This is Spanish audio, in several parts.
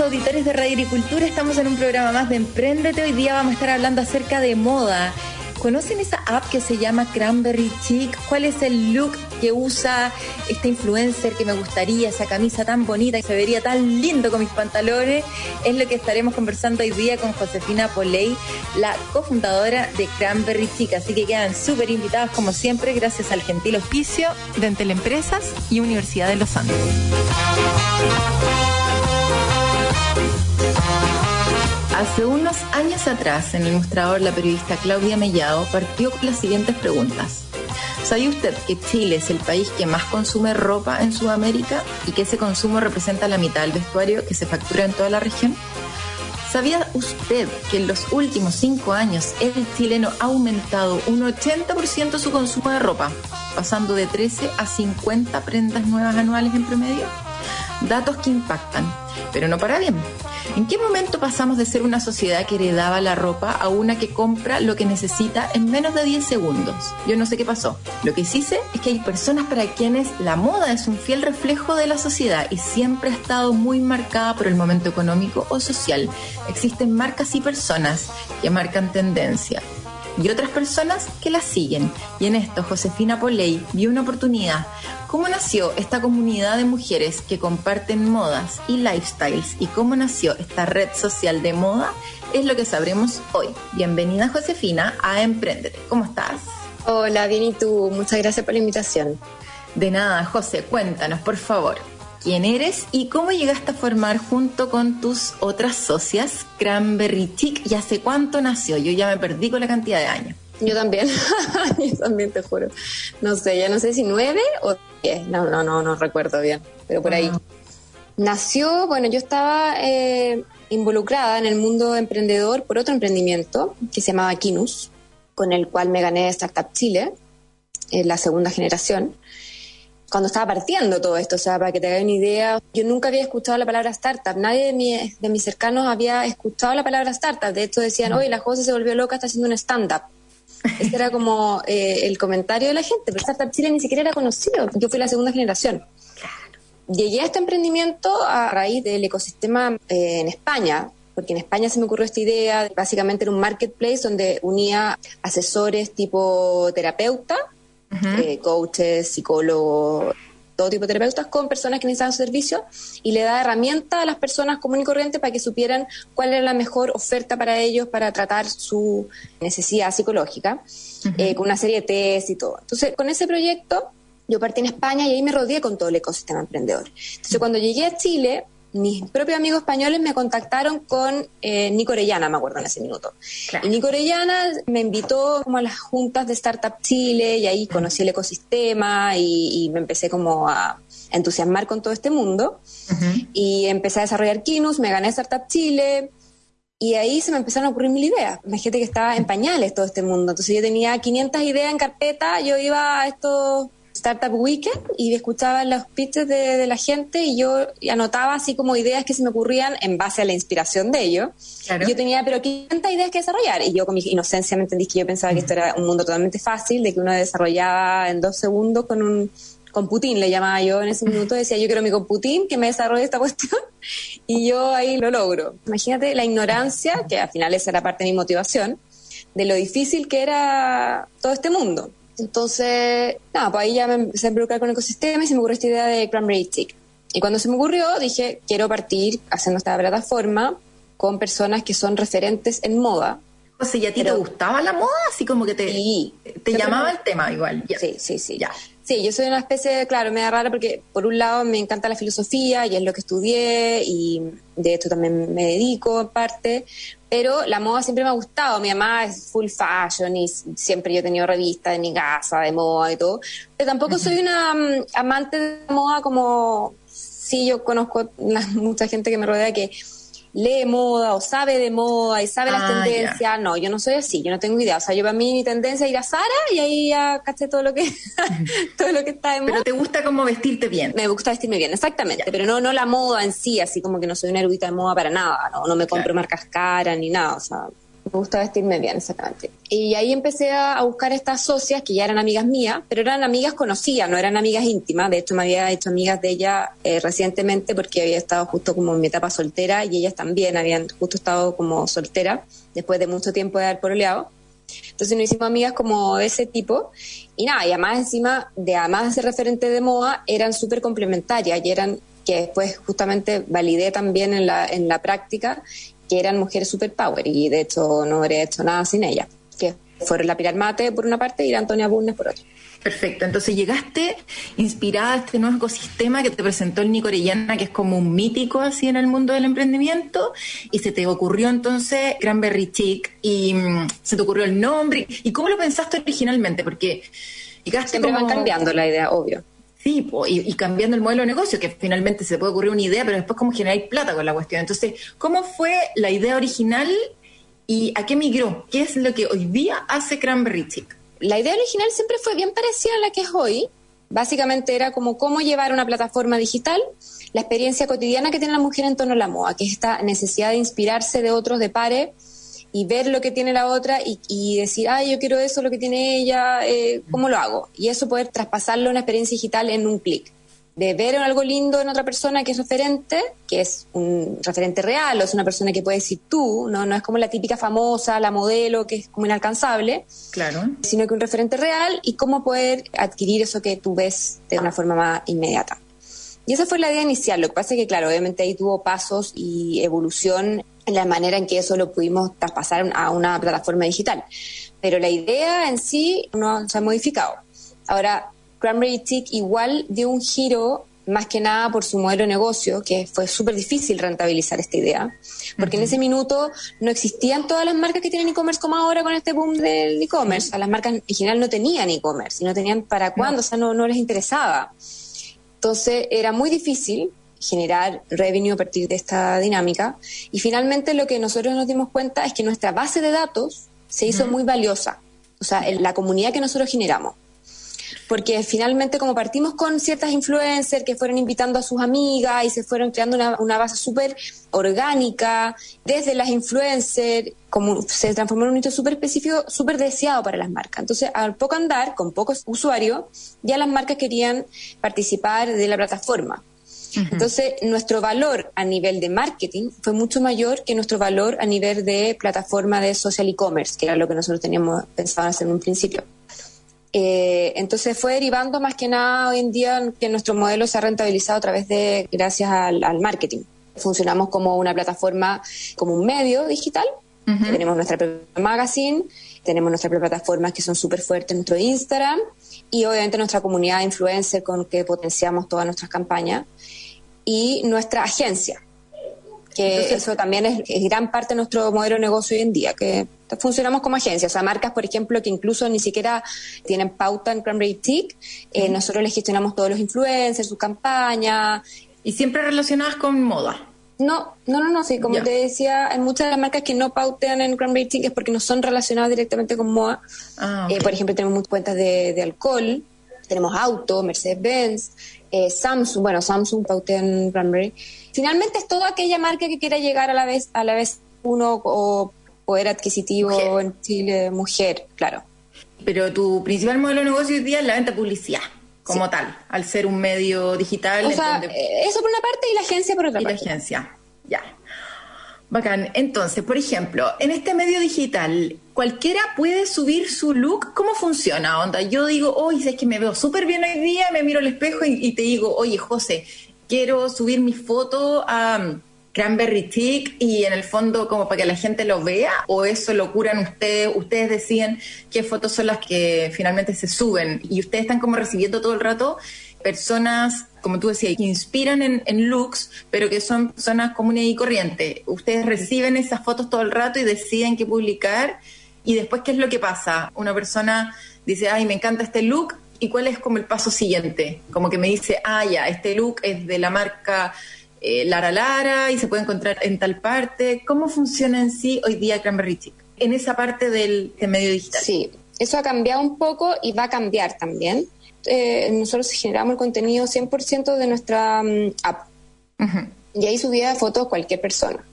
Auditores de Radio Agricultura, estamos en un programa más de Emprendete. Hoy día vamos a estar hablando acerca de moda. ¿Conocen esa app que se llama Cranberry Chic? ¿Cuál es el look que usa este influencer que me gustaría, esa camisa tan bonita y se vería tan lindo con mis pantalones? Es lo que estaremos conversando hoy día con Josefina Poley, la cofundadora de Cranberry Chic. Así que quedan súper invitados como siempre gracias al gentil oficio de Empresas y Universidad de los Andes. Hace unos años atrás, en el mostrador, la periodista Claudia Mellado partió con las siguientes preguntas. ¿Sabía usted que Chile es el país que más consume ropa en Sudamérica y que ese consumo representa la mitad del vestuario que se factura en toda la región? ¿Sabía usted que en los últimos cinco años el chileno ha aumentado un 80% su consumo de ropa, pasando de 13 a 50 prendas nuevas anuales en promedio? Datos que impactan, pero no para bien. ¿En qué momento pasamos de ser una sociedad que heredaba la ropa a una que compra lo que necesita en menos de 10 segundos? Yo no sé qué pasó. Lo que sí sé es que hay personas para quienes la moda es un fiel reflejo de la sociedad y siempre ha estado muy marcada por el momento económico o social. Existen marcas y personas que marcan tendencia y otras personas que la siguen. Y en esto Josefina Poley vio una oportunidad. ¿Cómo nació esta comunidad de mujeres que comparten modas y lifestyles? ¿Y cómo nació esta red social de moda? Es lo que sabremos hoy. Bienvenida Josefina a Emprendete. ¿Cómo estás? Hola, bien y tú. Muchas gracias por la invitación. De nada, José, cuéntanos, por favor quién eres y cómo llegaste a formar junto con tus otras socias Cranberry Chic y hace cuánto nació. Yo ya me perdí con la cantidad de años. Yo también, yo también te juro. No sé, ya no sé si nueve o diez, no, no, no, no recuerdo bien, pero por ahí. Nació, bueno, yo estaba eh, involucrada en el mundo emprendedor por otro emprendimiento que se llamaba Kinus, con el cual me gané Startup Chile, en la segunda generación cuando estaba partiendo todo esto, o sea, para que te hagas una idea, yo nunca había escuchado la palabra startup, nadie de, de mis cercanos había escuchado la palabra startup, de hecho decían, oye, la José se volvió loca, está haciendo un stand-up. Ese era como eh, el comentario de la gente, pero Startup Chile ni siquiera era conocido, yo fui la segunda generación. Llegué a este emprendimiento a raíz del ecosistema eh, en España, porque en España se me ocurrió esta idea, básicamente era un marketplace donde unía asesores tipo terapeuta eh, coaches, psicólogos, todo tipo de terapeutas con personas que necesitan servicio y le da herramientas a las personas comunes y corrientes para que supieran cuál era la mejor oferta para ellos para tratar su necesidad psicológica, eh, con una serie de test y todo. Entonces, con ese proyecto yo partí en España y ahí me rodeé con todo el ecosistema emprendedor. Entonces, cuando llegué a Chile, mis propios amigos españoles me contactaron con eh, Nico Orellana, me acuerdo en ese minuto. Y Nico Orellana me invitó como a las juntas de Startup Chile y ahí conocí el ecosistema y, me empecé como a entusiasmar con todo este mundo. Y empecé a desarrollar Kinus, me gané Startup Chile. Y ahí se me empezaron a ocurrir mil ideas. Imagínate que estaba en pañales todo este mundo. Entonces yo tenía 500 ideas en carpeta, yo iba a estos Startup Weekend y escuchaba los pitches de, la gente y yo anotaba así como ideas que se me ocurrían en base a la inspiración de ellos. Yo tenía, pero 500 ideas que desarrollar. Y yo con mi inocencia me entendí que yo pensaba que esto era un mundo totalmente fácil, de que uno desarrollaba en dos segundos con un computín, le llamaba yo en ese minuto, decía yo quiero mi computín que me desarrolle esta cuestión y yo ahí lo logro. Imagínate la ignorancia, que al final esa era parte de mi motivación, de lo difícil que era todo este mundo. Entonces, nada, pues ahí ya me empecé a involucrar con el ecosistema y se me ocurrió esta idea de Cranberry Tick. Y cuando se me ocurrió, dije, quiero partir haciendo esta plataforma con personas que son referentes en moda. Sea, ¿y a ti te gustaba la moda? Así como que te, te llamaba el tema igual. Sí, sí, sí. Ya. Sí, yo soy una especie, de, claro, me da rara porque por un lado me encanta la filosofía y es lo que estudié y de esto también me dedico en parte, pero la moda siempre me ha gustado. Mi mamá es full fashion y siempre yo he tenido revistas en mi casa de moda y todo. Pero tampoco soy una mm, amante de la moda como sí, yo conozco mucha gente que me rodea que lee moda o sabe de moda y sabe las Ah, tendencias. No, yo no soy así, yo no tengo idea. O sea, yo para mí mi tendencia es ir a Sara y ahí ya caché todo lo que, todo lo que está de moda. Pero te gusta como vestirte bien. Me gusta vestirme bien, exactamente, pero no, no la moda en sí, así como que no soy una erudita de moda para nada, no, no me compro Claro. marcas caras ni nada, o sea, me gusta vestirme bien, exactamente. Y ahí empecé a, buscar estas socias que ya eran amigas mías, pero eran amigas conocidas, no eran amigas íntimas, de hecho me había hecho amigas de ella eh, recientemente porque había estado justo como en mi etapa soltera y ellas también habían justo estado como soltera después de mucho tiempo de haber pololeado. Entonces nos hicimos amigas como de ese tipo. Y nada, y además encima de además de ser referente de moda, eran súper complementarias y eran, que después justamente validé también en la, en la práctica, que eran mujeres super power y de hecho no habría hecho nada sin ellas. Que fueron la Pilar Mate por una parte y la Antonia Burnes por otra. Perfecto, entonces llegaste inspirada a este nuevo ecosistema que te presentó el Nico Orellana, que es como un mítico así en el mundo del emprendimiento, y se te ocurrió entonces Cranberry Chic, y mm, se te ocurrió el nombre, ¿y cómo lo pensaste originalmente? Porque llegaste Siempre como... van cambiando la idea, obvio. Y, y cambiando el modelo de negocio, que finalmente se puede ocurrir una idea, pero después cómo generar plata con la cuestión. Entonces, ¿cómo fue la idea original y a qué migró? ¿Qué es lo que hoy día hace Cranberry Chic? la idea original siempre fue bien parecida a la que es hoy. Básicamente era como cómo llevar una plataforma digital, la experiencia cotidiana que tiene la mujer en torno a la moda, que es esta necesidad de inspirarse de otros, de pares, y ver lo que tiene la otra y, y decir, ay, yo quiero eso, lo que tiene ella, eh, ¿cómo lo hago? Y eso poder traspasarlo a una experiencia digital en un clic. De ver algo lindo en otra persona que es referente, que es un referente real, o es una persona que puede decir tú, no, no es como la típica famosa, la modelo, que es como inalcanzable, Claro. sino que un referente real y cómo poder adquirir eso que tú ves de una forma más inmediata. Y esa fue la idea inicial. Lo que pasa es que, claro, obviamente ahí tuvo pasos y evolución la manera en que eso lo pudimos traspasar a una plataforma digital. Pero la idea en sí no se ha modificado. Ahora, Cranberry Tick igual dio un giro más que nada por su modelo de negocio, que fue súper difícil rentabilizar esta idea, porque en ese minuto no existían todas las marcas que tienen e-commerce como ahora con este boom del e-commerce. O sea, las marcas en general no tenían e-commerce y no tenían para cuándo, o sea, no, no les interesaba. Entonces era muy difícil generar revenue a partir de esta dinámica y finalmente lo que nosotros nos dimos cuenta es que nuestra base de datos se hizo muy valiosa, o sea, en la comunidad que nosotros generamos porque finalmente como partimos con ciertas influencers que fueron invitando a sus amigas y se fueron creando una, una base súper orgánica, desde las influencers, como se transformó en un hito súper específico, súper deseado para las marcas. Entonces, al poco andar, con pocos usuarios, ya las marcas querían participar de la plataforma. Entonces, nuestro valor a nivel de marketing fue mucho mayor que nuestro valor a nivel de plataforma de social e-commerce, que era lo que nosotros teníamos pensado hacer en un principio. Eh, entonces fue derivando más que nada hoy en día que nuestro modelo se ha rentabilizado a través de, gracias al, al marketing. Funcionamos como una plataforma, como un medio digital. Tenemos nuestra propia magazine, tenemos nuestras plataformas que son súper fuertes, nuestro Instagram y obviamente nuestra comunidad de influencers con que potenciamos todas nuestras campañas y nuestra agencia, que Entonces- eso también es, es gran parte de nuestro modelo de negocio hoy en día, que funcionamos como agencia, o sea, marcas, por ejemplo, que incluso ni siquiera tienen pauta en Cranberry Tick, eh, nosotros les gestionamos todos los influencers, sus campañas. Y siempre relacionadas con moda. No, no, no, no, sí, como te decía, hay muchas de las marcas que no pautean en Cranberry Tick es porque no son relacionadas directamente con moda. Ah, Eh, por ejemplo, tenemos muchas cuentas de, de alcohol, tenemos auto, Mercedes-Benz, eh, Samsung, bueno, Samsung pautea en Cranberry. Finalmente es toda aquella marca que quiera llegar a la vez, a la vez uno o poder adquisitivo Mujer. en Chile, mujer, claro. Pero tu principal modelo de negocio hoy día es la venta de publicidad, como tal, al ser un medio digital O en sea, donde- eh, eso por una parte y la agencia por otra y la agencia. Ya. Bacán. Entonces, por ejemplo, en este medio digital, ¿cualquiera puede subir su look? ¿Cómo funciona? Onda, yo digo, oye, es que me veo súper bien hoy día, me miro al espejo y, y te digo, oye, José, quiero subir mi foto a um, Cranberry Tick y en el fondo como para que la gente lo vea o eso lo curan ustedes, ustedes deciden qué fotos son las que finalmente se suben y ustedes están como recibiendo todo el rato personas, como tú decías, que inspiran en, en looks, pero que son personas comunes y corrientes. Ustedes reciben esas fotos todo el rato y deciden qué publicar. Y después, ¿qué es lo que pasa? Una persona dice, ay, me encanta este look, ¿Y cuál es como el paso siguiente? Como que me dice, ah, ya, este look es de la marca eh, Lara Lara y se puede encontrar en tal parte. ¿Cómo funciona en sí hoy día Cranberry Chic? En esa parte del, medio digital. Sí, eso ha cambiado un poco y va a cambiar también. Eh, nosotros generamos el contenido 100% de nuestra mm, app. Y ahí subía fotos cualquier persona.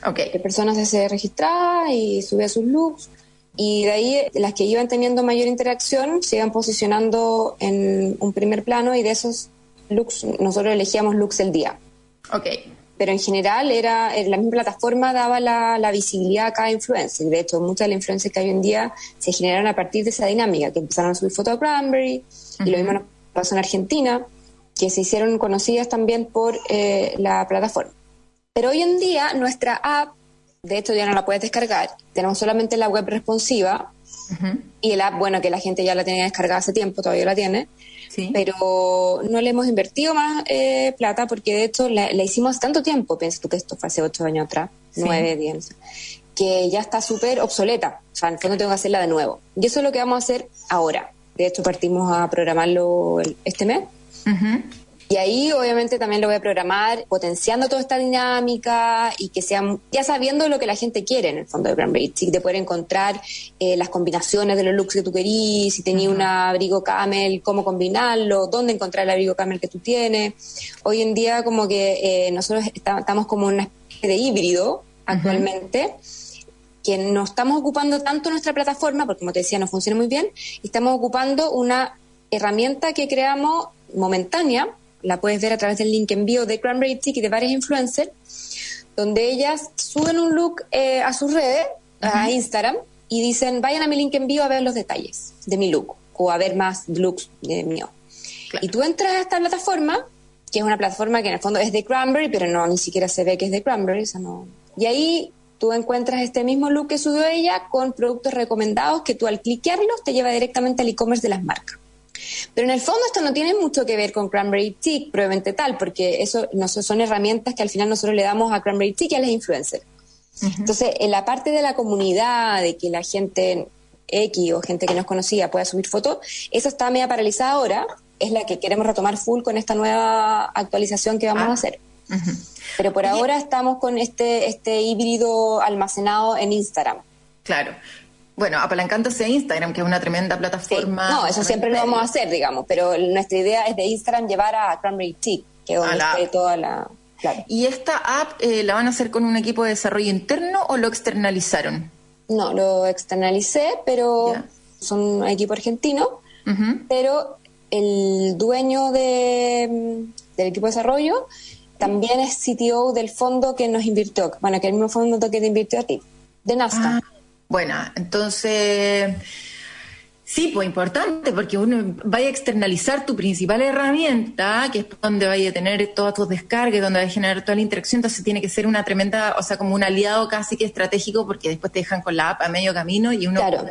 Okay. Cualquier persona se registraba y subía sus looks. Y de ahí las que iban teniendo mayor interacción se iban posicionando en un primer plano y de esos looks nosotros elegíamos looks del día. Ok. Pero en general era la misma plataforma daba la, visibilidad a cada influencer. De hecho, muchas de las influencers que hay hoy en día se generaron a partir de esa dinámica, que empezaron a subir fotos a Cranberry, y lo mismo pasó en Argentina, que se hicieron conocidas también por eh, la plataforma. Pero hoy en día nuestra app, de hecho ya no la puedes descargar, tenemos solamente la web responsiva y el app, bueno, que la gente ya la tiene descargada hace tiempo, todavía la tiene, pero no le hemos invertido más eh, plata porque de hecho la, hicimos tanto tiempo, piensas tú que esto fue hace ocho años atrás, nueve, diez, que ya está súper obsoleta. O sea, en el fondo tengo que hacerla de nuevo. Y eso es lo que vamos a hacer ahora. De hecho, partimos a programarlo este mes. Y ahí obviamente también lo voy a programar potenciando toda esta dinámica y que sean, ya sabiendo lo que la gente quiere en el fondo de Cranberry Chic, de poder encontrar eh, las combinaciones de los looks que tú querís, si tenías un abrigo camel, cómo combinarlo, dónde encontrar el abrigo camel que tú tienes. Hoy en día como que eh, nosotros estamos como una especie de híbrido actualmente. Que no estamos ocupando tanto nuestra plataforma, porque como te decía, no funciona muy bien, y estamos ocupando una herramienta que creamos momentánea, la puedes ver a través del link envío de Cranberry Tick y de varias influencers, donde ellas suben un look eh, a sus redes, a Instagram, y dicen, vayan a mi link envío a ver los detalles de mi look o a ver más looks de mío. Y tú entras a esta plataforma, que es una plataforma que en el fondo es de Cranberry, pero no, ni siquiera se ve que es de Cranberry, o no. Y ahí tú encuentras este mismo look que subió ella con productos recomendados que tú al cliquearlos te lleva directamente al e-commerce de las marcas. Pero en el fondo esto no tiene mucho que ver con Cranberry Tick, probablemente tal, porque eso no son herramientas que al final nosotros le damos a Cranberry Tick y a las influencers. Entonces, en la parte de la comunidad, de que la gente X o gente que nos conocía pueda subir fotos, eso está media paralizada ahora, es la que queremos retomar full con esta nueva actualización que vamos a Pero por ahora estamos con este, este híbrido almacenado en Instagram. Claro. Bueno, apalancándose a Instagram, que es una tremenda plataforma. No, eso siempre lo vamos a hacer, digamos, pero nuestra idea es de Instagram llevar a Cranberry Tick, que es donde esté toda la... ¿Y esta app eh, la van a hacer con un equipo de desarrollo interno o lo externalizaron? No, lo externalicé, pero son un equipo argentino, pero el dueño de, del equipo de desarrollo también es CTO del fondo que nos invirtió, bueno, que el mismo fondo que te invirtió a ti, de Nazca. Ah. Bueno, entonces, sí, pues importante, porque uno vaya a externalizar tu principal herramienta, que es donde vaya a tener todas tus descargas, donde vaya a generar toda la interacción, entonces tiene que ser una tremenda, o sea, como un aliado casi que estratégico, porque después te dejan con la app a medio camino y uno... Claro.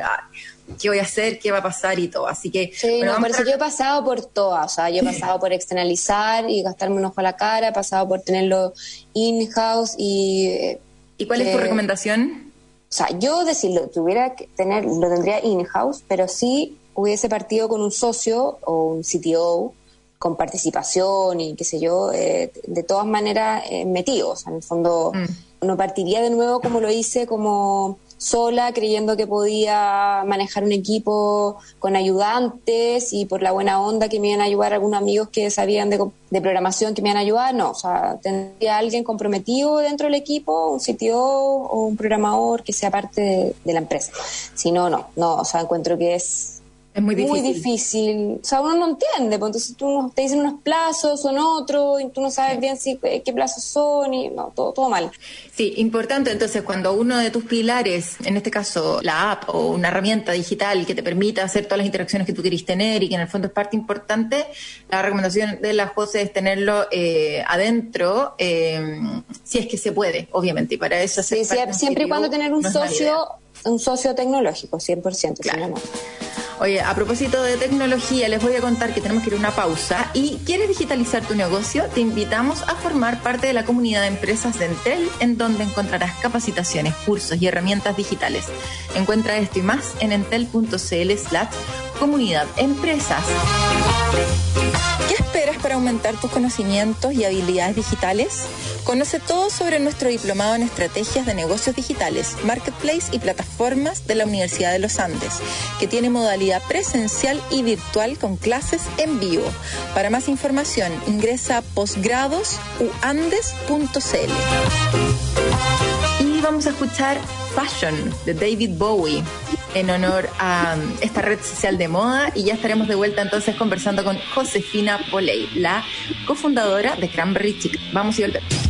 ¿Qué voy a hacer? ¿Qué va a pasar? Y todo. Así que. Sí, no, por eso yo he pasado por todas. O sea, yo he pasado por externalizar y gastarme un ojo a la cara, he pasado por tenerlo in-house y. ¿Y cuál es tu recomendación? O sea, yo decirlo, tuviera que tener, lo tendría in-house, pero sí hubiese partido con un socio o un CTO con participación y qué sé yo, eh, de todas maneras eh, metidos. En el fondo, mm. no partiría de nuevo como lo hice, como sola, creyendo que podía manejar un equipo con ayudantes y por la buena onda que me iban a ayudar algunos amigos que sabían de, programación que me iban a ayudar, no, o sea, tendría alguien comprometido dentro del equipo, un CTO o un programador que sea parte de, de la empresa. Si no, no, no, o sea, encuentro que es es muy difícil. Muy difícil. O sea, uno no entiende, porque entonces tú te dicen unos plazos, son otros, y tú no sabes bien si, eh, qué plazos son, y no, todo, todo mal. Sí, importante entonces cuando uno de tus pilares, en este caso la app o una herramienta digital que te permita hacer todas las interacciones que tú querís tener y que en el fondo es parte importante, la recomendación de la José es tenerlo eh, adentro, eh, si es que se puede, obviamente, y para eso sí, siempre y cuando tener un socio, un socio tecnológico, 100%. Claro. Oye, a propósito de tecnología, les voy a contar que tenemos que ir a una pausa y ¿quieres digitalizar tu negocio? Te invitamos a formar parte de la comunidad de empresas de Entel, en donde encontrarás capacitaciones, cursos y herramientas digitales. Encuentra esto y más en entel.cl slash Comunidad Empresas. ¿Qué esperas para aumentar tus conocimientos y habilidades digitales? Conoce todo sobre nuestro diplomado en estrategias de negocios digitales, marketplace y plataformas de la Universidad de los Andes, que tiene modalidad presencial y virtual con clases en vivo. Para más información, ingresa a posgradosuandes.cl. Y vamos a escuchar Fashion de David Bowie en honor a esta red social de moda y ya estaremos de vuelta entonces conversando con Josefina Poley, la cofundadora de Cranberry Chic. Vamos y volvemos.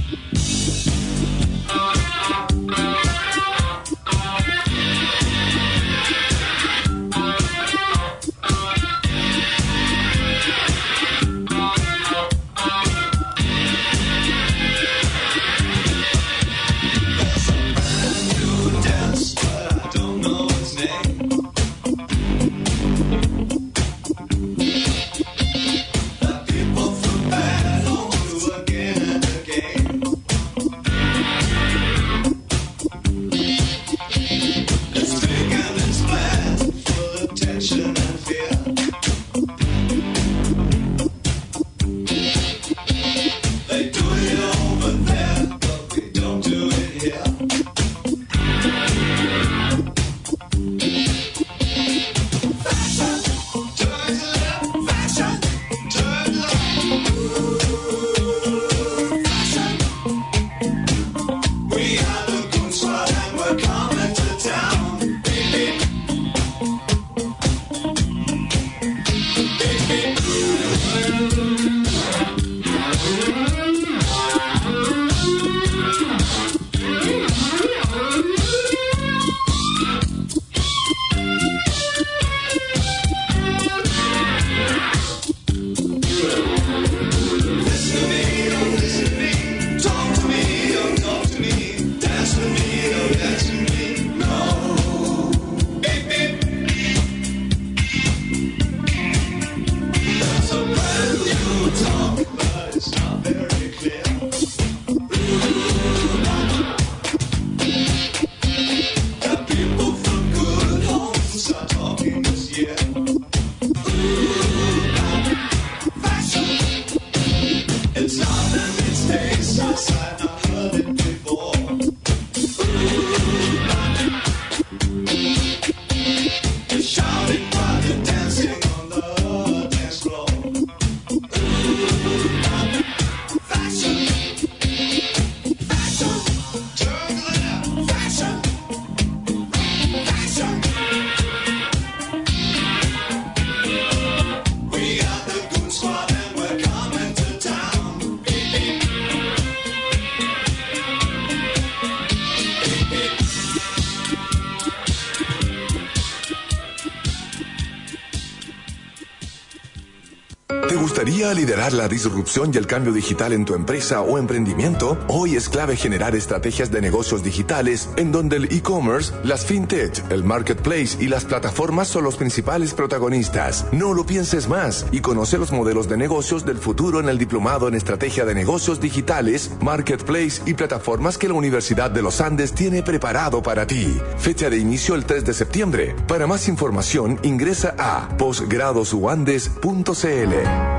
La disrupción y el cambio digital en tu empresa o emprendimiento? Hoy es clave generar estrategias de negocios digitales en donde el e-commerce, las fintech, el marketplace y las plataformas son los principales protagonistas. No lo pienses más y conoce los modelos de negocios del futuro en el diplomado en estrategia de negocios digitales, marketplace y plataformas que la Universidad de los Andes tiene preparado para ti. Fecha de inicio el 3 de septiembre. Para más información ingresa a posgradosuandes.cl.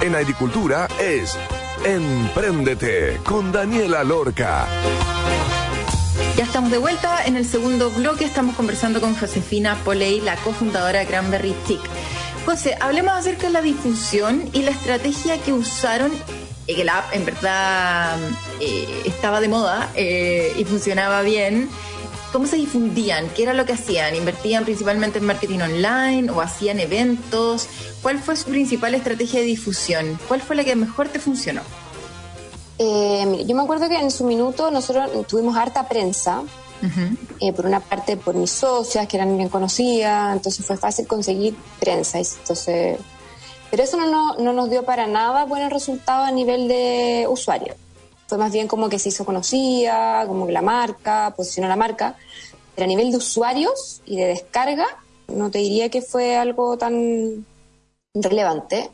En agricultura es Empréndete con Daniela Lorca. Ya estamos de vuelta en el segundo bloque. Estamos conversando con Josefina Poley, la cofundadora de Cranberry Tick. José, hablemos acerca de la difusión y la estrategia que usaron. Que la app en verdad eh, estaba de moda eh, y funcionaba bien ¿Cómo se difundían? ¿Qué era lo que hacían? ¿Invertían principalmente en marketing online o hacían eventos? ¿Cuál fue su principal estrategia de difusión? ¿Cuál fue la que mejor te funcionó? Eh, yo me acuerdo que en su minuto nosotros tuvimos harta prensa Eh, por una parte por mis socias, que eran bien conocidas, entonces fue fácil conseguir prensa. Entonces, pero eso no, no nos dio para nada buenos resultados a nivel de usuario. Fue más bien como que se hizo conocida, como que la marca, posicionó la marca. Pero a nivel de usuarios y de descarga, no te diría que fue algo tan relevante.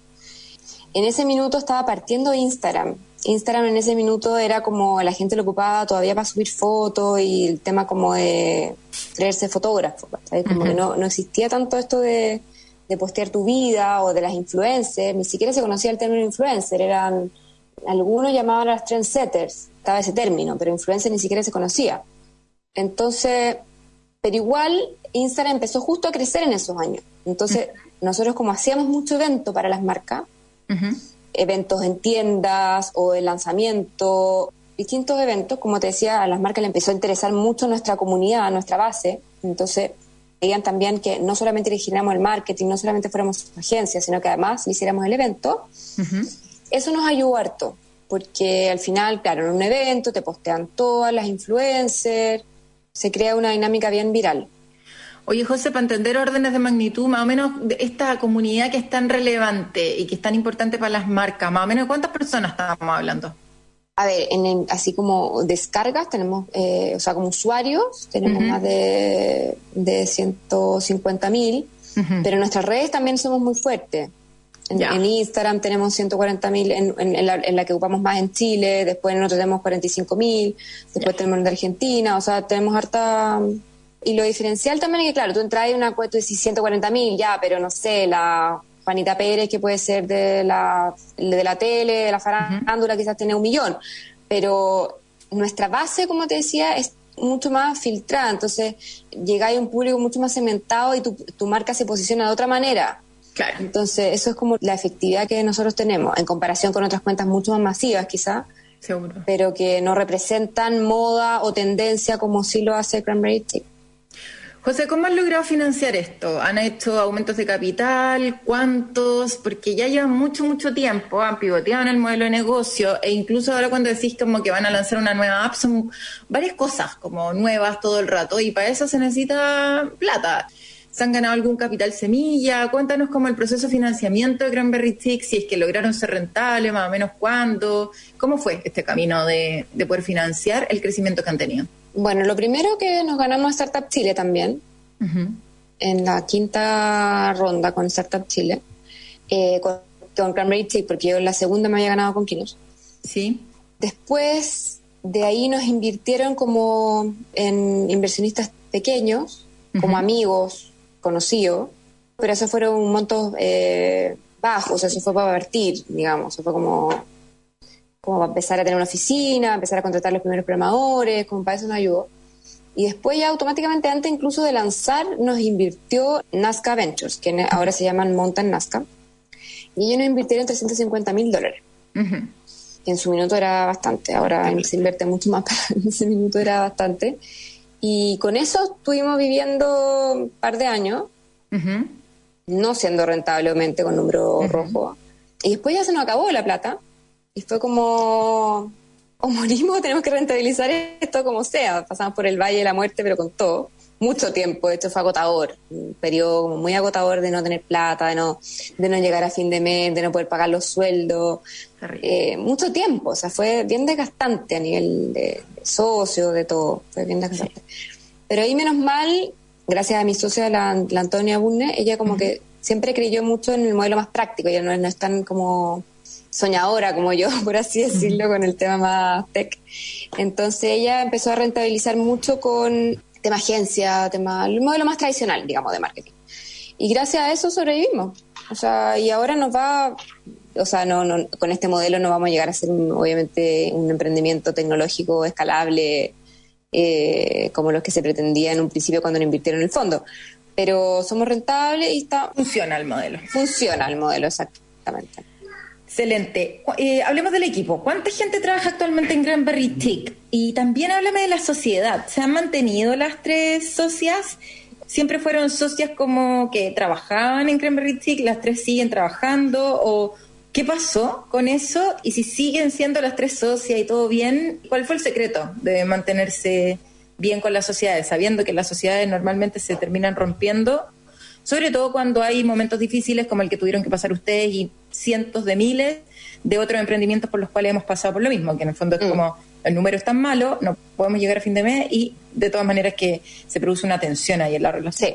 En ese minuto estaba partiendo Instagram. Instagram en ese minuto era como la gente lo ocupaba todavía para subir fotos y el tema como de creerse fotógrafo. Como que no, no existía tanto esto de, de postear tu vida o de las influencers, ni siquiera se conocía el término influencer, eran algunos llamaban a las trendsetters, estaba ese término, pero influencer ni siquiera se conocía. Entonces, pero igual Instagram empezó justo a crecer en esos años. Entonces, nosotros como hacíamos mucho evento para las marcas, eventos en tiendas o de lanzamiento, distintos eventos, como te decía, a las marcas le empezó a interesar mucho nuestra comunidad, nuestra base. Entonces, veían también que no solamente le el marketing, no solamente fuéramos agencia, sino que además le hiciéramos el evento. Eso nos ayudó harto, porque al final, claro, en un evento te postean todas las influencers, se crea una dinámica bien viral. Oye, José, para entender órdenes de magnitud, más o menos esta comunidad que es tan relevante y que es tan importante para las marcas, más o menos cuántas personas estábamos hablando? A ver, en, así como descargas tenemos, eh, o sea, como usuarios tenemos más de, de 150 mil, pero en nuestras redes también somos muy fuertes. En, Instagram tenemos 140 mil, en, en, la, en, la, que ocupamos más en Chile, después en otro tenemos 45 mil, después tenemos en de Argentina, o sea, tenemos harta y lo diferencial también es que, claro, tú entras en una cuenta y dices 140 mil, ya, pero no sé, la Juanita Pérez, que puede ser de la, de la tele, de la farándula, quizás tiene un millón. Pero nuestra base, como te decía, es mucho más filtrada. Entonces, llega a un público mucho más cementado y tu, tu marca se posiciona de otra manera. Claro. Entonces, eso es como la efectividad que nosotros tenemos en comparación con otras cuentas mucho más masivas, quizás. Seguro. Pero que no representan moda o tendencia como sí lo hace Cranberry Tick. José, ¿cómo han logrado financiar esto? ¿Han hecho aumentos de capital? ¿Cuántos? Porque ya llevan mucho, mucho tiempo, han pivoteado en el modelo de negocio e incluso ahora cuando decís como que van a lanzar una nueva app son varias cosas como nuevas todo el rato y para eso se necesita plata. ¿Se han ganado algún capital semilla? Cuéntanos cómo el proceso de financiamiento de Cranberry Six, si es que lograron ser rentables, más o menos cuándo. ¿Cómo fue este camino de, de poder financiar el crecimiento que han tenido? Bueno, lo primero que nos ganamos Startup Chile también, en la quinta ronda con Startup Chile, eh, con, con Cranberry porque yo en la segunda me había ganado con Kinos. Sí. Después de ahí nos invirtieron como en inversionistas pequeños, como amigos, conocidos, pero eso fueron montos eh, bajos, eso fue para partir, digamos, eso fue como como para empezar a tener una oficina, empezar a contratar los primeros programadores, como para eso nos ayudó. Y después ya automáticamente, antes incluso de lanzar, nos invirtió Nazca Ventures, que ahora se llaman Mountain Nazca. Y ellos nos invirtieron 350 mil dólares. en su minuto era bastante, ahora se invierte mucho más, pero en ese minuto era bastante. Y con eso estuvimos viviendo un par de años, no siendo rentablemente con número rojo. Y después ya se nos acabó la plata y fue como, o morimos, tenemos que rentabilizar esto como sea. Pasamos por el Valle de la Muerte, pero con todo. Mucho tiempo, de hecho fue agotador, un periodo muy agotador de no tener plata, de no, de no llegar a fin de mes, de no poder pagar los sueldos. Eh, mucho tiempo, o sea, fue bien desgastante a nivel de, socio, de todo, fue bien desgastante. Pero ahí menos mal, gracias a mi socia, la, Antonia Bunne, ella como que siempre creyó mucho en el modelo más práctico, ella no, no es tan como soñadora como yo, por así decirlo, con el tema más tech. Entonces ella empezó a rentabilizar mucho con tema agencia, tema, el modelo más tradicional, digamos, de marketing. Y gracias a eso sobrevivimos. O sea, y ahora nos va, o sea, no, no, con este modelo no vamos a llegar a ser, obviamente, un emprendimiento tecnológico escalable eh, como los que se pretendía en un principio cuando nos invirtieron en el fondo. Pero somos rentables y está... Funciona el modelo. Funciona el modelo, exactamente. Excelente. Eh, hablemos del equipo. ¿Cuánta gente trabaja actualmente en Granberry Tick? Y también háblame de la sociedad. ¿Se han mantenido las tres socias? ¿Siempre fueron socias como que trabajaban en Granberry Tick? ¿Las tres siguen trabajando? ¿O qué pasó con eso? Y si siguen siendo las tres socias y todo bien, ¿cuál fue el secreto de mantenerse bien con las sociedades, sabiendo que las sociedades normalmente se terminan rompiendo, sobre todo cuando hay momentos difíciles como el que tuvieron que pasar ustedes y cientos de miles de otros emprendimientos por los cuales hemos pasado por lo mismo, que en el fondo es mm. como el número es tan malo, no podemos llegar a fin de mes y de todas maneras que se produce una tensión ahí en la relación. Sí,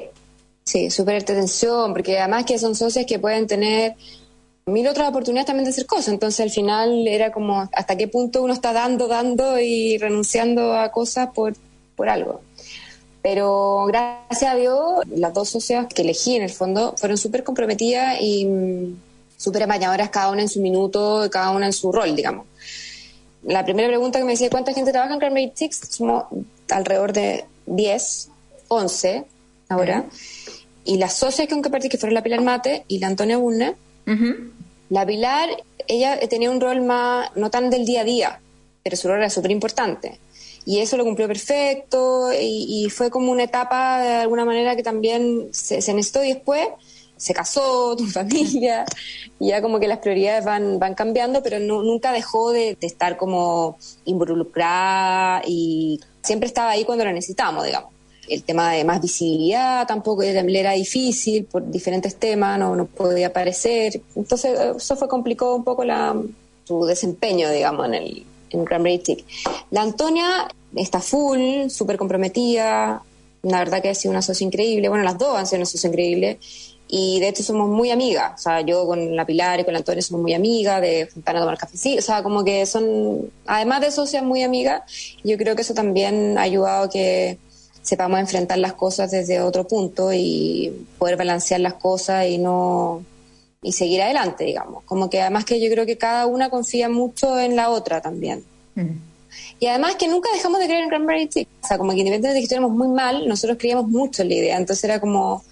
sí, súper tensión, porque además que son socios que pueden tener mil otras oportunidades también de hacer cosas. Entonces al final era como hasta qué punto uno está dando, dando y renunciando a cosas por, por algo. Pero gracias a Dios, las dos socias que elegí en el fondo fueron súper comprometidas y súper amañadoras, cada una en su minuto, cada una en su rol, digamos. La primera pregunta que me decía, ¿cuánta gente trabaja en Cranberry Six? Somos alrededor de 10, 11 ahora. Y las socias que partí, que fueron la Pilar Mate y la Antonia Bunne, la Pilar, ella tenía un rol más, no tan del día a día, pero su rol era súper importante. Y eso lo cumplió perfecto y, fue como una etapa de alguna manera que también se, se necesitó y después se casó, tu familia, y ya como que las prioridades van, van cambiando, pero nunca dejó de, de, estar como involucrada y siempre estaba ahí cuando la necesitamos, digamos el tema de más visibilidad tampoco le era difícil por diferentes temas, no, no podía aparecer. Entonces, eso fue complicó un poco la, su desempeño, digamos, en el en Grand Tick. La Antonia está full, súper comprometida, la verdad que ha sido una socia increíble. Bueno, las dos han sido una socia increíble. Y de hecho somos muy amigas. O sea, yo con la Pilar y con la Antonia somos muy amigas, de juntar a tomar café. O sea, como que son, además de socias muy amigas, yo creo que eso también ha ayudado a que sepamos enfrentar las cosas desde otro punto y poder balancear las cosas y no y seguir adelante, digamos. Como que además que yo creo que cada una confía mucho en la otra también. Y además que nunca dejamos de creer en Cranberry Tick. O sea, como que independientemente de que estuviéramos muy mal, nosotros creíamos mucho en la idea. Entonces era como,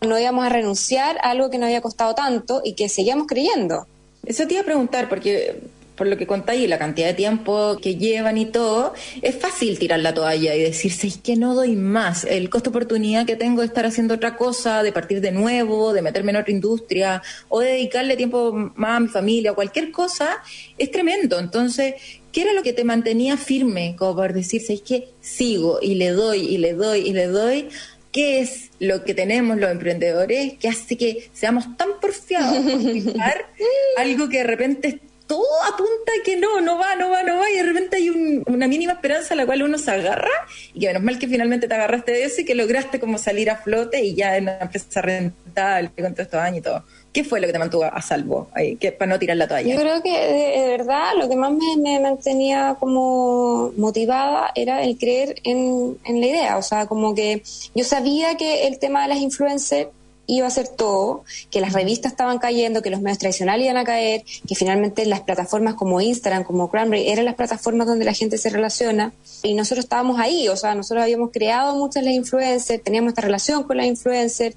no íbamos a renunciar a algo que nos había costado tanto y que seguíamos creyendo. Eso te iba a preguntar, porque por lo que contáis y la cantidad de tiempo que llevan y todo, es fácil tirar la toalla y decirse, es que no doy más. El costo oportunidad que tengo de estar haciendo otra cosa, de partir de nuevo, de meterme en otra industria o de dedicarle tiempo más a mi familia o cualquier cosa, es tremendo. Entonces, ¿qué era lo que te mantenía firme como por decirse, es que sigo y le doy y le doy y le doy? ¿Qué es lo que tenemos los emprendedores que hace que seamos tan porfiados por algo que de repente todo apunta que no, no va, no va, no va, y de repente hay una mínima esperanza a la cual uno se agarra, y que menos mal que finalmente te agarraste de eso y que lograste como salir a flote y ya en una empresa rentable con todos estos años y todo. ¿Qué fue lo que te mantuvo a salvo ahí, que, para no tirar la toalla? Yo creo que de, verdad lo que más me, mantenía como motivada era el creer en, en la idea, o sea, como que yo sabía que el tema de las influencers iba a ser todo, que las revistas estaban cayendo, que los medios tradicionales iban a caer, que finalmente las plataformas como Instagram, como Cranberry, eran las plataformas donde la gente se relaciona. Y nosotros estábamos ahí, o sea, nosotros habíamos creado muchas las influencers, teníamos esta relación con las influencers.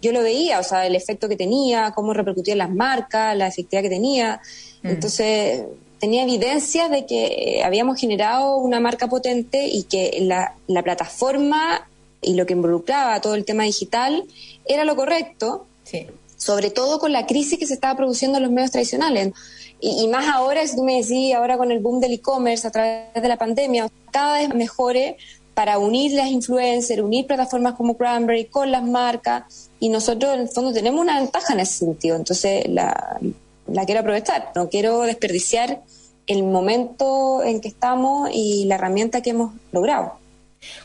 Yo lo veía, o sea, el efecto que tenía, cómo repercutían las marcas, la efectividad que tenía. Mm. Entonces, tenía evidencia de que habíamos generado una marca potente y que la, la plataforma y lo que involucraba todo el tema digital era lo correcto, sobre todo con la crisis que se estaba produciendo en los medios tradicionales. Y, más ahora, si tú me decís, ahora con el boom del e-commerce a través de la pandemia, cada vez mejore para unir las influencers, unir plataformas como Cranberry con las marcas. Y nosotros, en el fondo, tenemos una ventaja en ese sentido. Entonces, la, la quiero aprovechar. No quiero desperdiciar el momento en que estamos y la herramienta que hemos logrado.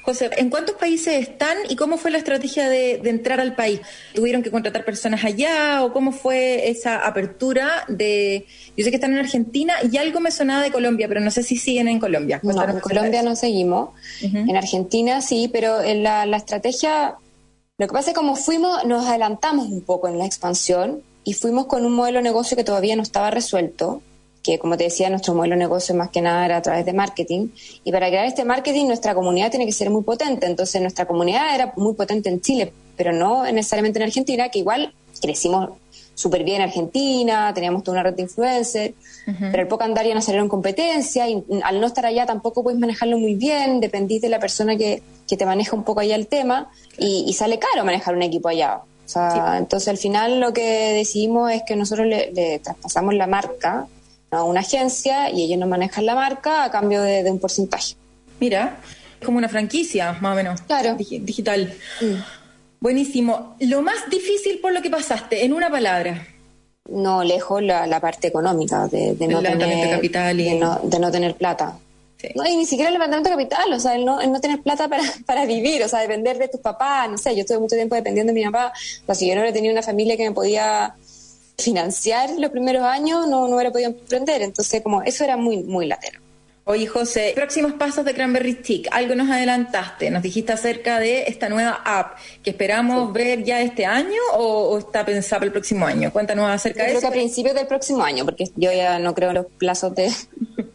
José, ¿en cuántos países están y cómo fue la estrategia de, entrar al país? ¿Tuvieron que contratar personas allá o cómo fue esa apertura de... Yo sé que están en Argentina y algo me sonaba de Colombia, pero no sé si siguen en Colombia. No, en Colombia no seguimos. En Argentina sí, pero en la, la estrategia... Lo que pasa es que como fuimos, nos adelantamos un poco en la expansión y fuimos con un modelo de negocio que todavía no estaba resuelto que como te decía, nuestro modelo de negocio más que nada era a través de marketing. Y para crear este marketing, nuestra comunidad tiene que ser muy potente. Entonces, nuestra comunidad era muy potente en Chile, pero no necesariamente en Argentina, que igual crecimos súper bien en Argentina, teníamos toda una red de influencers, pero al poco andar ya nos salieron competencia y al no estar allá tampoco puedes manejarlo muy bien, dependís de la persona que, que te maneja un poco allá el tema y, sale caro manejar un equipo allá. O sea, entonces al final lo que decidimos es que nosotros le, le traspasamos la marca a una agencia y ellos no manejan la marca a cambio de, un porcentaje. Mira, como una franquicia, más o menos. Claro. digital. Mm. Buenísimo. Lo más difícil por lo que pasaste, en una palabra. No, lejos la, parte económica, de, no tener capital y... de, no, tener plata. No, y ni siquiera el levantamiento de capital, o sea, el no, no tener plata para, para vivir, o sea, depender de tus papás, no sé, yo estuve mucho tiempo dependiendo de mi papá, o sea, si yo no hubiera tenido una familia que me podía financiar los primeros años, no, no hubiera podido emprender, entonces como eso era muy, muy latero. Oye, José, próximos pasos de Cranberry Stick. Algo nos adelantaste, nos dijiste acerca de esta nueva app que esperamos ver ya este año o, está pensada para el próximo año. Cuéntanos acerca de eso. Creo que a principios del próximo año, porque yo ya no creo en los plazos de,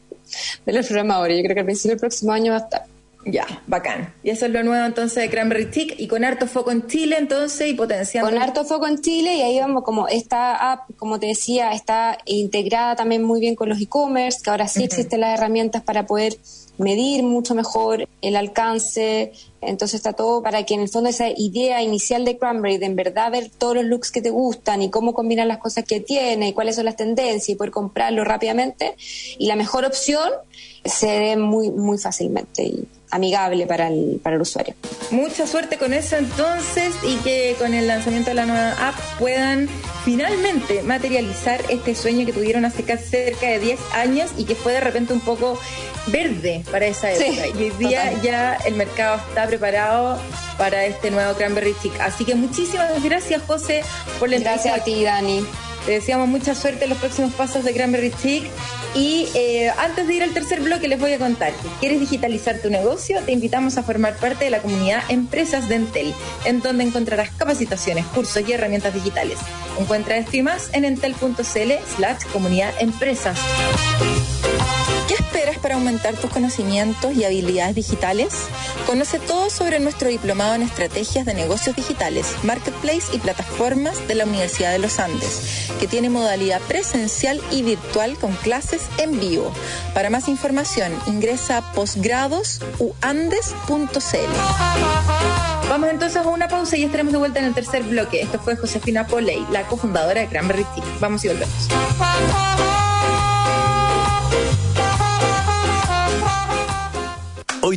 de los programadores. Yo creo que al principio del próximo año va a estar. Ya, bacán. Y eso es lo nuevo entonces de Cranberry Tick y con harto foco en Chile entonces y potenciando. Con harto foco en Chile y ahí vamos como esta app, como te decía, está integrada también muy bien con los e-commerce, que ahora sí existen las herramientas para poder medir mucho mejor el alcance. Entonces está todo para que en el fondo esa idea inicial de Cranberry, de en verdad ver todos los looks que te gustan y cómo combinar las cosas que tiene y cuáles son las tendencias y poder comprarlo rápidamente. Y la mejor opción se dé muy, muy fácilmente. Y amigable para el, para el usuario. Mucha suerte con eso entonces y que con el lanzamiento de la nueva app puedan finalmente materializar este sueño que tuvieron hace casi cerca de 10 años y que fue de repente un poco verde para esa época. y hoy día ya el mercado está preparado para este nuevo Cranberry Stick. Así que muchísimas gracias José por la Gracias a ti Dani. Te deseamos mucha suerte en los próximos pasos de Cranberry Stick y eh, antes de ir al tercer bloque les voy a contar que quieres digitalizar tu negocio, te invitamos a formar parte de la comunidad Empresas de Entel, en donde encontrarás capacitaciones, cursos y herramientas digitales. Encuentra esto y más en entel.cl slash comunidad empresas. ¿Qué esperas para aumentar tus conocimientos y habilidades digitales? Conoce todo sobre nuestro diplomado en estrategias de negocios digitales, marketplace y plataformas de la Universidad de los Andes, que tiene modalidad presencial y virtual con clases en vivo. Para más información, ingresa a posgradosuandes.cl. Vamos entonces a una pausa y estaremos de vuelta en el tercer bloque. Esto fue Josefina Poley, la cofundadora de Cranberry Stick. Vamos y volvemos.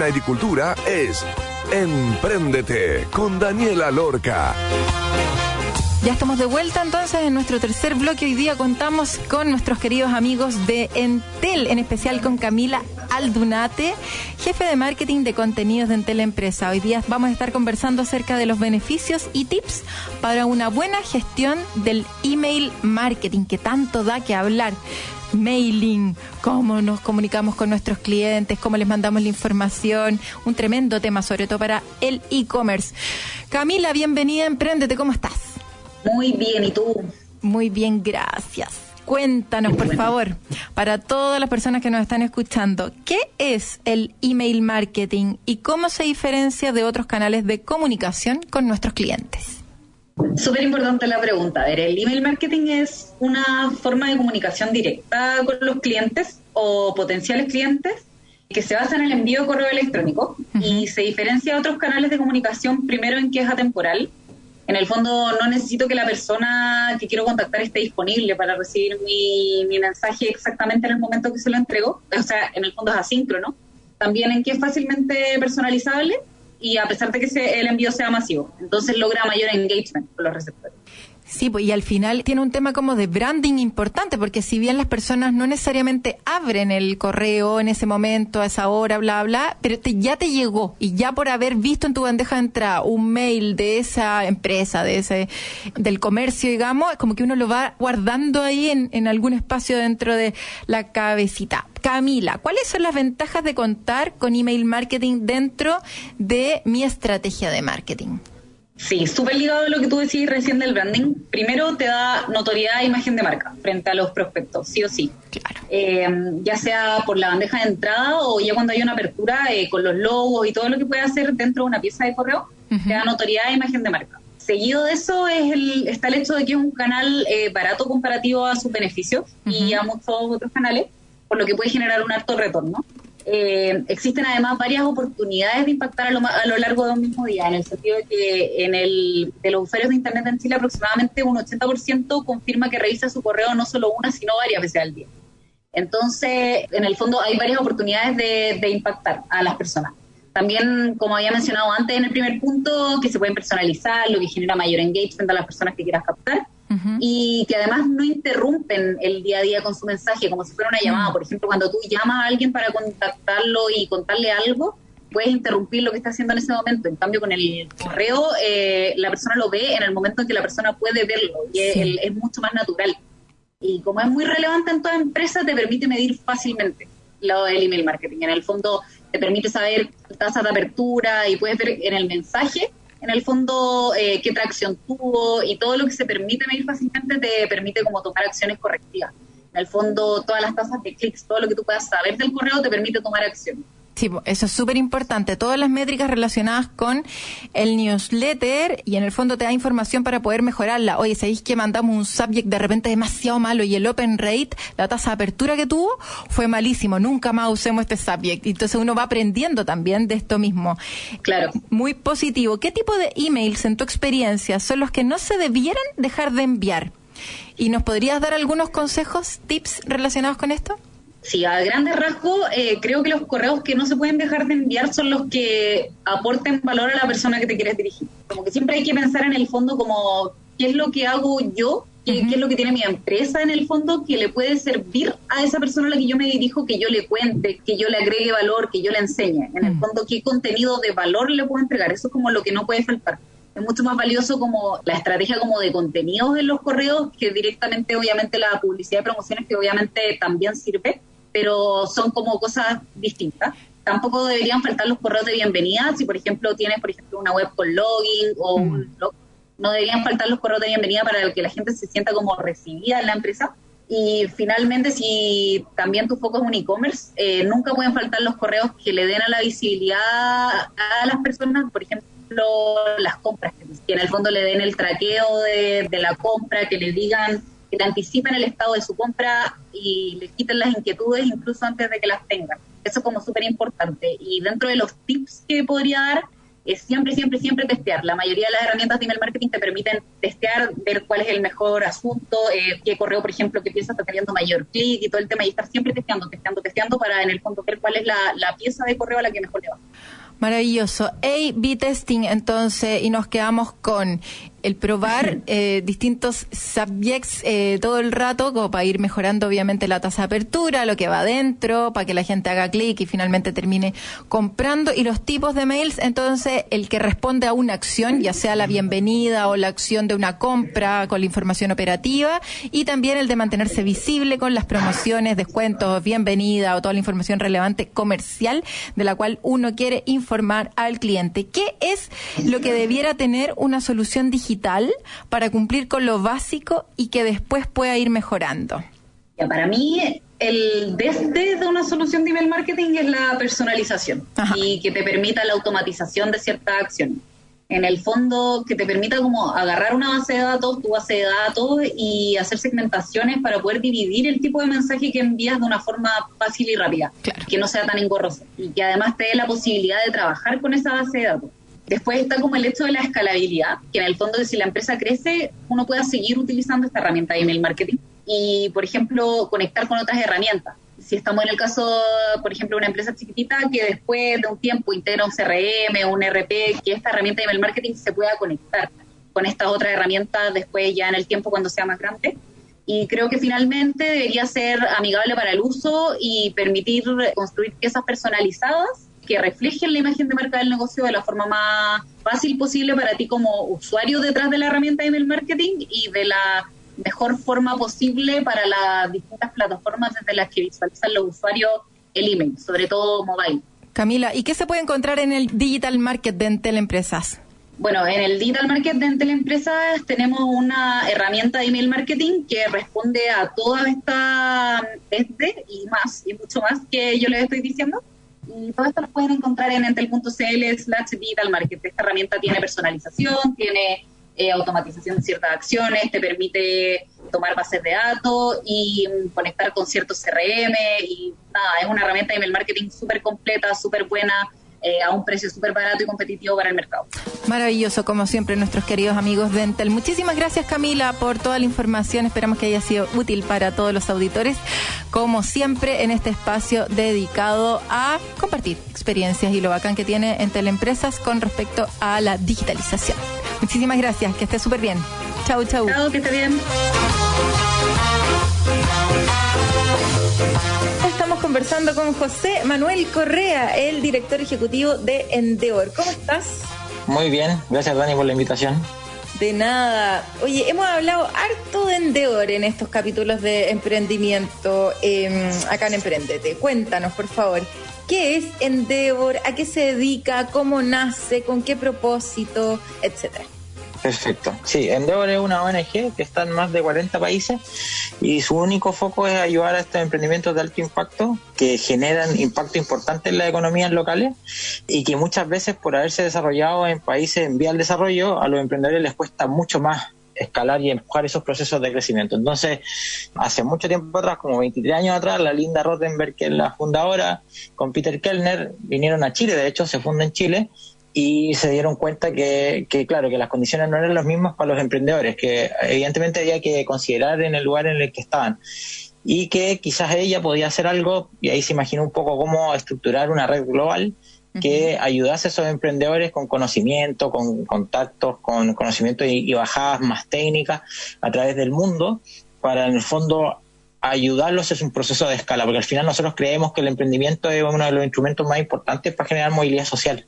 En agricultura es Empréndete con Daniela Lorca. Ya estamos de vuelta entonces en nuestro tercer bloque. Hoy día contamos con nuestros queridos amigos de Entel, en especial con Camila Aldunate, jefe de marketing de contenidos de Entel Empresa. Hoy día vamos a estar conversando acerca de los beneficios y tips para una buena gestión del email marketing, que tanto da que hablar mailing, cómo nos comunicamos con nuestros clientes, cómo les mandamos la información, un tremendo tema, sobre todo para el e-commerce. Camila, bienvenida, Emprendete, ¿cómo estás? Muy bien, ¿y tú? Muy bien, gracias. Cuéntanos, por favor, para todas las personas que nos están escuchando, ¿qué es el email marketing y cómo se diferencia de otros canales de comunicación con nuestros clientes? Súper importante la pregunta. A ver, el email marketing es una forma de comunicación directa con los clientes o potenciales clientes que se basa en el envío de correo electrónico y se diferencia de otros canales de comunicación primero en que es atemporal. En el fondo no necesito que la persona que quiero contactar esté disponible para recibir mi, mi mensaje exactamente en el momento que se lo entrego. O sea, en el fondo es asíncrono. También en que es fácilmente personalizable y a pesar de que el envío sea masivo. Entonces logra mayor engagement con los receptores. Sí, pues, y al final tiene un tema como de branding importante, porque si bien las personas no necesariamente abren el correo en ese momento, a esa hora, bla, bla, pero ya te llegó y ya por haber visto en tu bandeja de entrada un mail de esa empresa, de ese, del comercio, digamos, como que uno lo va guardando ahí en, en algún espacio dentro de la cabecita. Camila, ¿cuáles son las ventajas de contar con email marketing dentro de mi estrategia de marketing? Sí, súper ligado a lo que tú decís recién del branding. Primero te da notoriedad e imagen de marca frente a los prospectos, sí o sí. Claro. Eh, ya sea por la bandeja de entrada o ya cuando hay una apertura eh, con los logos y todo lo que puede hacer dentro de una pieza de correo, te da notoriedad e imagen de marca. Seguido de eso es el, está el hecho de que es un canal eh, barato comparativo a sus beneficios y a muchos otros canales, por lo que puede generar un alto retorno. Eh, existen además varias oportunidades de impactar a lo, a lo, largo de un mismo día, en el sentido de que en el, de los usuarios de Internet en Chile aproximadamente un 80% confirma que revisa su correo no solo una, sino varias veces al día. Entonces, en el fondo hay varias oportunidades de, de impactar a las personas. También, como había mencionado antes en el primer punto, que se pueden personalizar, lo que genera mayor engagement a las personas que quieras captar. Uh -huh. Y que además no interrumpen el día a día con su mensaje, como si fuera una llamada. Por ejemplo, cuando tú llamas a alguien para contactarlo y contarle algo, puedes interrumpir lo que está haciendo en ese momento. En cambio, con el correo, eh, la persona lo ve en el momento en que la persona puede verlo y sí. es, es, mucho más natural. Y como es muy relevante en toda empresa, te permite medir fácilmente lo del email marketing. En el fondo, te permite saber tasa de apertura y puedes ver en el mensaje, en el fondo, eh, qué tracción tuvo y todo lo que se permite medir fácilmente te permite como tomar acciones correctivas. En el fondo, todas las tasas de clics, todo lo que tú puedas saber del correo te permite tomar acción. Sí, eso es súper importante. Todas las métricas relacionadas con el newsletter y en el fondo te da información para poder mejorarla. Oye, ¿sabéis que mandamos un subject de repente demasiado malo y el open rate, la tasa de apertura que tuvo, fue malísimo? Nunca más usemos este subject. Entonces uno va aprendiendo también de esto mismo. Claro. Muy positivo. ¿Qué tipo de emails en tu experiencia son los que no se debieran dejar de enviar? ¿Y nos podrías dar algunos consejos, tips relacionados con esto? Sí, a grandes rasgos, eh, creo que los correos que no se pueden dejar de enviar son los que aporten valor a la persona que te quieres dirigir. Como que siempre hay que pensar en el fondo como, ¿qué es lo que hago yo? ¿Qué, uh -huh. ¿Qué, es lo que tiene mi empresa en el fondo que le puede servir a esa persona a la que yo me dirijo, que yo le cuente, que yo le agregue valor, que yo le enseñe? En el fondo, ¿qué contenido de valor le puedo entregar? Eso es como lo que no puede faltar es mucho más valioso como la estrategia como de contenidos en los correos que directamente obviamente la publicidad de promociones que obviamente también sirve pero son como cosas distintas. Tampoco deberían faltar los correos de bienvenida. Si por ejemplo tienes por ejemplo una web con login o mm. un blog no deberían faltar los correos de bienvenida para que la gente se sienta como recibida en la empresa. Y finalmente si también tu foco es un e-commerce eh, nunca pueden faltar los correos que le den a la visibilidad a las personas. Por ejemplo las compras, que en el fondo le den el traqueo de, de, la compra, que le digan, que le anticipen el estado de su compra y le quiten las inquietudes incluso antes de que las tengan. Eso es como súper importante. Y dentro de los tips que podría dar, es siempre, siempre, siempre testear. La mayoría de las herramientas de email marketing te permiten testear, ver cuál es el mejor asunto, eh, qué correo, por ejemplo, que pieza está teniendo mayor clic y todo el tema, y estar siempre testeando, testeando, testeando para en el fondo ver cuál es la, la pieza de correo a la que mejor le va. Maravilloso. A-B testing, entonces, y nos quedamos con el probar eh, distintos subjects eh, todo el rato, como para ir mejorando obviamente la tasa de apertura, lo que va adentro, para que la gente haga clic y finalmente termine comprando. Y los tipos de mails, entonces, el que responde a una acción, ya sea la bienvenida o la acción de una compra con la información operativa, y también el de mantenerse visible con las promociones, descuentos, bienvenida o toda la información relevante comercial de la cual uno quiere informar al cliente. ¿Qué es lo que debiera tener una solución digital? Digital para cumplir con lo básico y que después pueda ir mejorando? Ya, para mí, el desde de una solución de email marketing es la personalización Ajá. y que te permita la automatización de ciertas acciones. En el fondo, que te permita como agarrar una base de datos, tu base de datos y hacer segmentaciones para poder dividir el tipo de mensaje que envías de una forma fácil y rápida, claro. que no sea tan engorroso y que además te dé la posibilidad de trabajar con esa base de datos. Después está como el hecho de la escalabilidad, que en el fondo si la empresa crece, uno pueda seguir utilizando esta herramienta de email marketing y, por ejemplo, conectar con otras herramientas. Si estamos en el caso, por ejemplo, de una empresa chiquitita que después de un tiempo integra un CRM un RP, que esta herramienta de email marketing se pueda conectar con estas otras herramientas después ya en el tiempo cuando sea más grande. Y creo que finalmente debería ser amigable para el uso y permitir construir piezas personalizadas que reflejen la imagen de marca del negocio de la forma más fácil posible para ti como usuario detrás de la herramienta de email marketing y de la mejor forma posible para las distintas plataformas desde las que visualizan los usuarios el email, sobre todo mobile. Camila, ¿y qué se puede encontrar en el Digital Market de Entel Empresas? Bueno, en el Digital Market de Teleempresas tenemos una herramienta de email marketing que responde a toda esta este y más, y mucho más que yo les estoy diciendo. Y todo esto lo pueden encontrar en entel.cl slash digital market. Esta herramienta tiene personalización, tiene eh, automatización de ciertas acciones, te permite tomar bases de datos y mm, conectar con ciertos CRM y nada, es una herramienta de email marketing súper completa, súper buena, eh, a un precio súper barato y competitivo para el mercado. Maravilloso, como siempre, nuestros queridos amigos de Entel. Muchísimas gracias, Camila, por toda la información. Esperamos que haya sido útil para todos los auditores, como siempre, en este espacio dedicado a compartir experiencias y lo bacán que tiene Entel Empresas con respecto a la digitalización. Muchísimas gracias, que esté súper bien. Chau, chau. Chau, que esté bien. Estamos conversando con José Manuel Correa, el director ejecutivo de Endeavor. ¿Cómo estás? Muy bien, gracias Dani por la invitación. De nada. Oye, hemos hablado harto de Endeavor en estos capítulos de emprendimiento eh, acá en Emprendete. Cuéntanos, por favor, ¿qué es Endeavor? ¿A qué se dedica? ¿Cómo nace? ¿Con qué propósito? Etcétera. Perfecto. Sí, Endeavor es una ONG que está en más de 40 países y su único foco es ayudar a estos emprendimientos de alto impacto que generan impacto importante en las economías locales y que muchas veces por haberse desarrollado en países en vía al desarrollo a los emprendedores les cuesta mucho más escalar y empujar esos procesos de crecimiento. Entonces, hace mucho tiempo atrás, como 23 años atrás, la Linda Rottenberg, que es la fundadora, con Peter Kellner, vinieron a Chile, de hecho se funda en Chile, y se dieron cuenta que, que, claro, que las condiciones no eran las mismas para los emprendedores, que evidentemente había que considerar en el lugar en el que estaban y que quizás ella podía hacer algo, y ahí se imaginó un poco cómo estructurar una red global que ayudase a esos emprendedores con conocimiento, con contactos, con conocimiento y, y bajadas más técnicas a través del mundo, para en el fondo ayudarlos es un proceso de escala, porque al final nosotros creemos que el emprendimiento es uno de los instrumentos más importantes para generar movilidad social.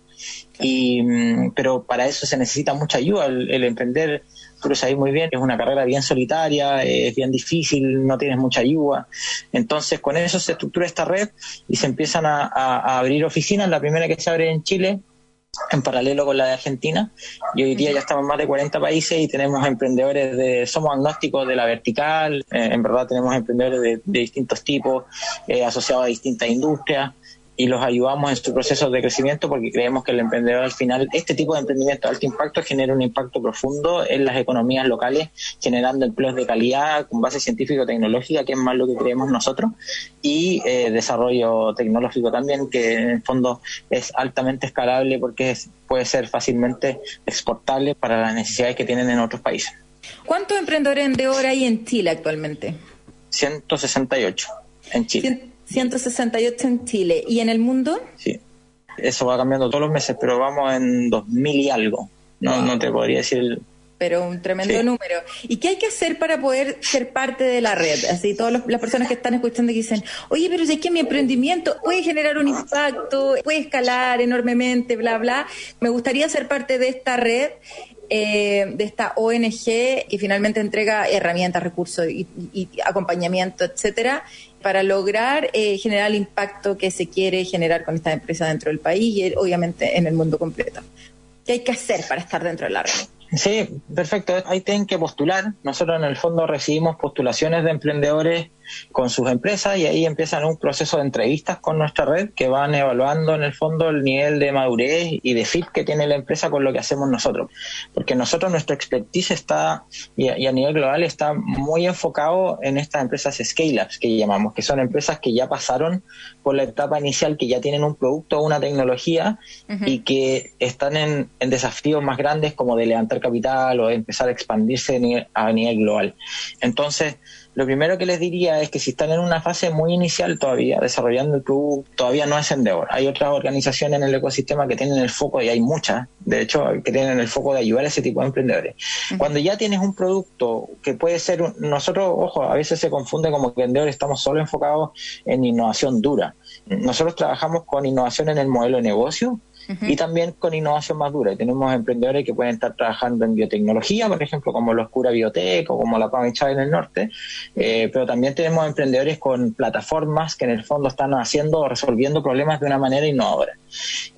Y, mm, pero para eso se necesita mucha ayuda. El, emprender, tú lo sabes muy bien, es una carrera bien solitaria, es bien difícil, no tienes mucha ayuda. Entonces, con eso se estructura esta red y se empiezan a, a abrir oficinas. La primera que se abre en Chile en paralelo con la de Argentina. Y hoy día ya estamos en más de 40 países y tenemos emprendedores de, somos agnósticos de la vertical, eh, en verdad tenemos emprendedores de, de distintos tipos, eh, asociados a distintas industrias y los ayudamos en su proceso de crecimiento porque creemos que el emprendedor al final, este tipo de emprendimiento de alto impacto genera un impacto profundo en las economías locales, generando empleos de calidad con base científico-tecnológica, que es más lo que creemos nosotros, y eh, desarrollo tecnológico también, que en el fondo es altamente escalable porque puede ser fácilmente exportable para las necesidades que tienen en otros países. ¿Cuántos emprendedores de hora hay en Chile actualmente? 168 en Chile. 168 en Chile. ¿Y en el mundo? Sí. Eso va cambiando todos los meses, pero vamos en 2000 y algo. No, no te podría decir el, pero un tremendo número. ¿Y qué hay que hacer para poder ser parte de la red? Así, todas las personas que están escuchando y dicen, oye, pero si es que mi emprendimiento puede generar un impacto, puede escalar enormemente, bla, bla. Me gustaría ser parte de esta red, eh, de esta ONG que finalmente entrega herramientas, recursos y, y acompañamiento, etcétera para lograr eh, generar el impacto que se quiere generar con esta empresa dentro del país y obviamente en el mundo completo. ¿Qué hay que hacer para estar dentro de la red? Sí, perfecto. Ahí tienen que postular. Nosotros en el fondo recibimos postulaciones de emprendedores con sus empresas y ahí empiezan un proceso de entrevistas con nuestra red que van evaluando en el fondo el nivel de madurez y de fit que tiene la empresa con lo que hacemos nosotros. Porque nosotros, nuestro expertise está, y a, nivel global, está muy enfocado en estas empresas scale-ups que llamamos, que son empresas que ya pasaron por la etapa inicial, que ya tienen un producto o una tecnología y que están en, desafíos más grandes como de levantar capital o de empezar a expandirse a nivel global. Entonces, lo primero que les diría es que si están en una fase muy inicial todavía, desarrollando el producto, todavía no es Endeavor. Hay otras organizaciones en el ecosistema que tienen el foco, y hay muchas, de hecho, que tienen el foco de ayudar a ese tipo de emprendedores. Cuando ya tienes un producto que puede ser, nosotros, ojo, a veces se confunde como que Endeavor estamos solo enfocados en innovación dura. Nosotros trabajamos con innovación en el modelo de negocio, y también con innovación más dura. Tenemos emprendedores que pueden estar trabajando en biotecnología, por ejemplo, como los Cura Biotech o como la Chávez en el norte, eh, pero también tenemos emprendedores con plataformas que en el fondo están haciendo o resolviendo problemas de una manera innovadora.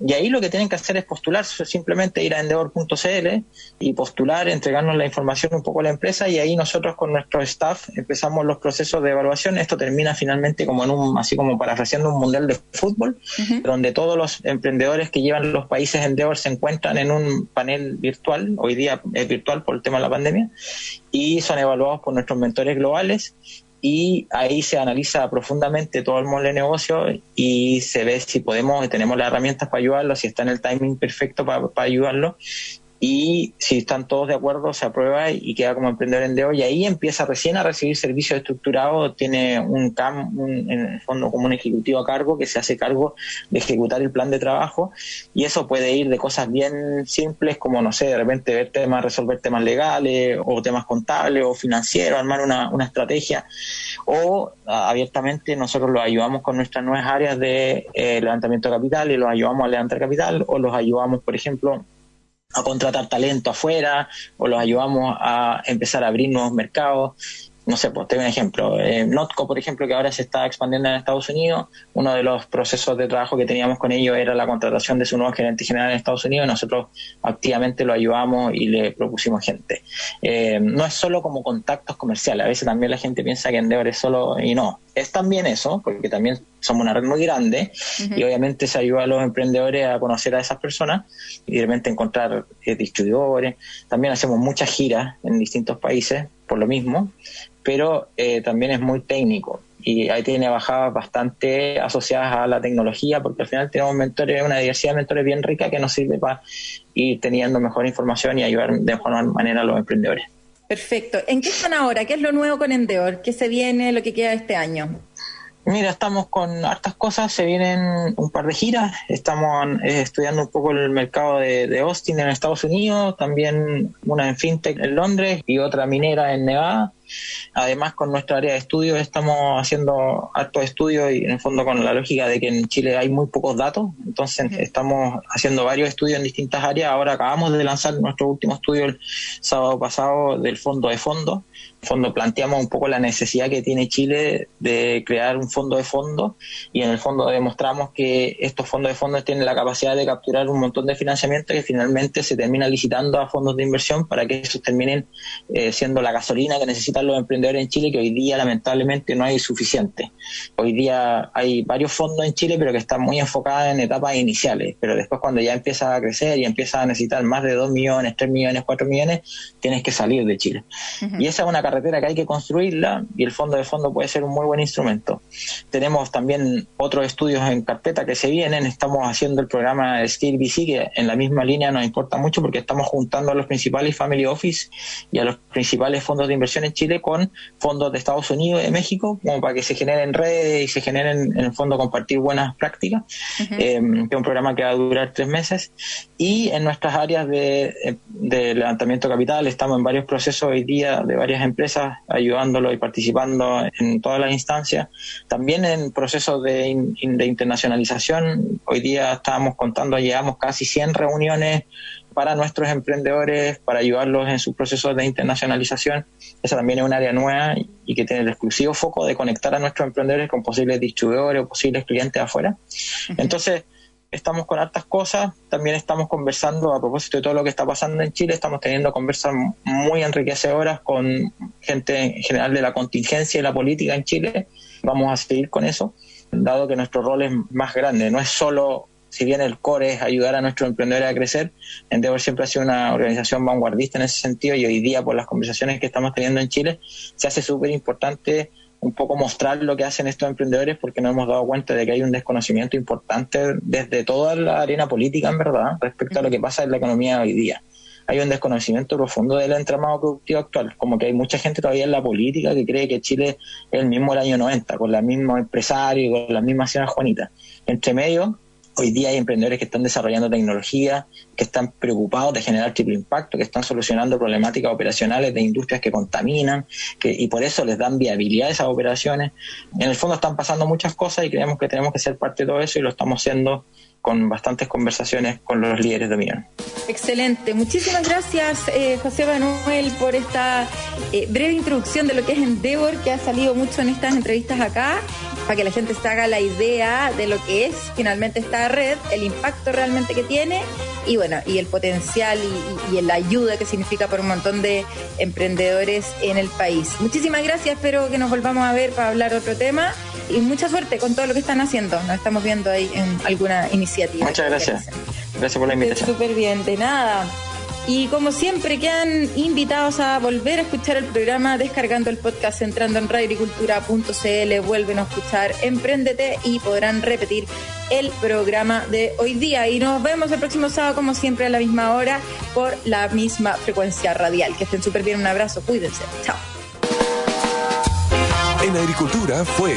Y ahí lo que tienen que hacer es postular, simplemente ir a endeavor.cl y postular, entregarnos la información un poco a la empresa y ahí nosotros con nuestro staff empezamos los procesos de evaluación. Esto termina finalmente como en un, así como parafraseando un mundial de fútbol, donde todos los emprendedores que llevan los países Endeavor se encuentran en un panel virtual, hoy día es virtual por el tema de la pandemia, y son evaluados por nuestros mentores globales y ahí se analiza profundamente todo el modelo de negocio y se ve si podemos, tenemos las herramientas para ayudarlo, si está en el timing perfecto para, para ayudarlo y si están todos de acuerdo se aprueba y queda como emprendedor en DEO y ahí empieza recién a recibir servicios estructurados, tiene un CAM, en el fondo como un ejecutivo a cargo que se hace cargo de ejecutar el plan de trabajo y eso puede ir de cosas bien simples como, no sé, de repente ver temas, resolver temas legales o temas contables o financieros, armar una, una estrategia o abiertamente nosotros los ayudamos con nuestras nuevas áreas de eh, levantamiento de capital y los ayudamos a levantar capital o los ayudamos, por ejemplo, a contratar talento afuera o los ayudamos a empezar a abrir nuevos mercados no sé, pues te doy un ejemplo. Eh, Notco, por ejemplo, que ahora se está expandiendo en Estados Unidos, uno de los procesos de trabajo que teníamos con ellos era la contratación de su nuevo gerente general en Estados Unidos y nosotros activamente lo ayudamos y le propusimos gente. Eh, no es solo como contactos comerciales, a veces también la gente piensa que Endeavor es solo y no. Es también eso, porque también somos una red muy grande y obviamente se ayuda a los emprendedores a conocer a esas personas y de repente encontrar eh, distribuidores. También hacemos muchas giras en distintos países por lo mismo pero eh, también es muy técnico y ahí tiene bajadas bastante asociadas a la tecnología, porque al final tenemos mentores, una diversidad de mentores bien rica que nos sirve para ir teniendo mejor información y ayudar de mejor manera a los emprendedores. Perfecto. ¿En qué están ahora? ¿Qué es lo nuevo con Endeor? ¿Qué se viene, lo que queda este año? Mira, estamos con hartas cosas, se vienen un par de giras, estamos eh, estudiando un poco el mercado de, de, Austin en Estados Unidos, también una en FinTech en Londres y otra minera en Nevada. Además, con nuestra área de estudios estamos haciendo hartos estudios y en el fondo con la lógica de que en Chile hay muy pocos datos, entonces estamos haciendo varios estudios en distintas áreas. Ahora acabamos de lanzar nuestro último estudio el sábado pasado del fondo de fondo. En fondo planteamos un poco la necesidad que tiene Chile de crear un fondo de fondo y en el fondo demostramos que estos fondos de fondos tienen la capacidad de capturar un montón de financiamiento que finalmente se termina licitando a fondos de inversión para que esos terminen eh, siendo la gasolina que necesita los emprendedores en Chile que hoy día lamentablemente no hay suficiente. Hoy día hay varios fondos en Chile pero que están muy enfocados en etapas iniciales, pero después cuando ya empieza a crecer y empieza a necesitar más de 2 millones, 3 millones, 4 millones, tienes que salir de Chile. Y esa es una carretera que hay que construirla y el fondo de fondo puede ser un muy buen instrumento. Tenemos también otros estudios en carpeta que se vienen, estamos haciendo el programa Steel BC que en la misma línea nos importa mucho porque estamos juntando a los principales family office y a los principales fondos de inversión en Chile con fondos de Estados Unidos y de México, como para que se generen redes y se generen, en el fondo, compartir buenas prácticas, eh, que es un programa que va a durar tres meses. Y en nuestras áreas de, levantamiento de capital estamos en varios procesos hoy día de varias empresas ayudándolo y participando en todas las instancias. También en procesos de, de internacionalización, hoy día estamos contando, llevamos casi 100 reuniones para nuestros emprendedores, para ayudarlos en sus procesos de internacionalización. Esa también es un área nueva y que tiene el exclusivo foco de conectar a nuestros emprendedores con posibles distribuidores o posibles clientes afuera. Entonces, estamos con hartas cosas, también estamos conversando a propósito de todo lo que está pasando en Chile, estamos teniendo conversas muy enriquecedoras con gente en general de la contingencia y la política en Chile. Vamos a seguir con eso, dado que nuestro rol es más grande, no es solo si bien el core es ayudar a nuestros emprendedores a crecer, Endeavor siempre ha sido una organización vanguardista en ese sentido y hoy día por las conversaciones que estamos teniendo en Chile se hace súper importante un poco mostrar lo que hacen estos emprendedores porque nos hemos dado cuenta de que hay un desconocimiento importante desde toda la arena política en verdad respecto a lo que pasa en la economía hoy día hay un desconocimiento profundo del entramado productivo actual, como que hay mucha gente todavía en la política que cree que Chile es el mismo del año 90, con la misma empresario, con la misma señora Juanita. Entre medio Hoy día hay emprendedores que están desarrollando tecnología, que están preocupados de generar triple impacto, que están solucionando problemáticas operacionales de industrias que contaminan, que, y por eso les dan viabilidad a esas operaciones. En el fondo están pasando muchas cosas y creemos que tenemos que ser parte de todo eso y lo estamos haciendo con bastantes conversaciones con los líderes de opinión. Excelente. Muchísimas gracias, eh, José Manuel, por esta eh, breve introducción de lo que es Endeavor, que ha salido mucho en estas entrevistas acá, para que la gente se haga la idea de lo que es finalmente esta red, el impacto realmente que tiene y bueno, y el potencial y, y, la ayuda que significa para un montón de emprendedores en el país. Muchísimas gracias, espero que nos volvamos a ver para hablar otro tema y mucha suerte con todo lo que están haciendo. Nos estamos viendo ahí en alguna iniciativa. Muchas gracias. Gracias por la invitación. Súper bien, de nada. Y como siempre quedan invitados a volver a escuchar el programa descargando el podcast entrando en radioagricultura.cl, vuelven a escuchar Emprendete y podrán repetir el programa de hoy día. Y nos vemos el próximo sábado como siempre a la misma hora por la misma frecuencia radial. Que estén súper bien, un abrazo, cuídense. Chao. En Agricultura fue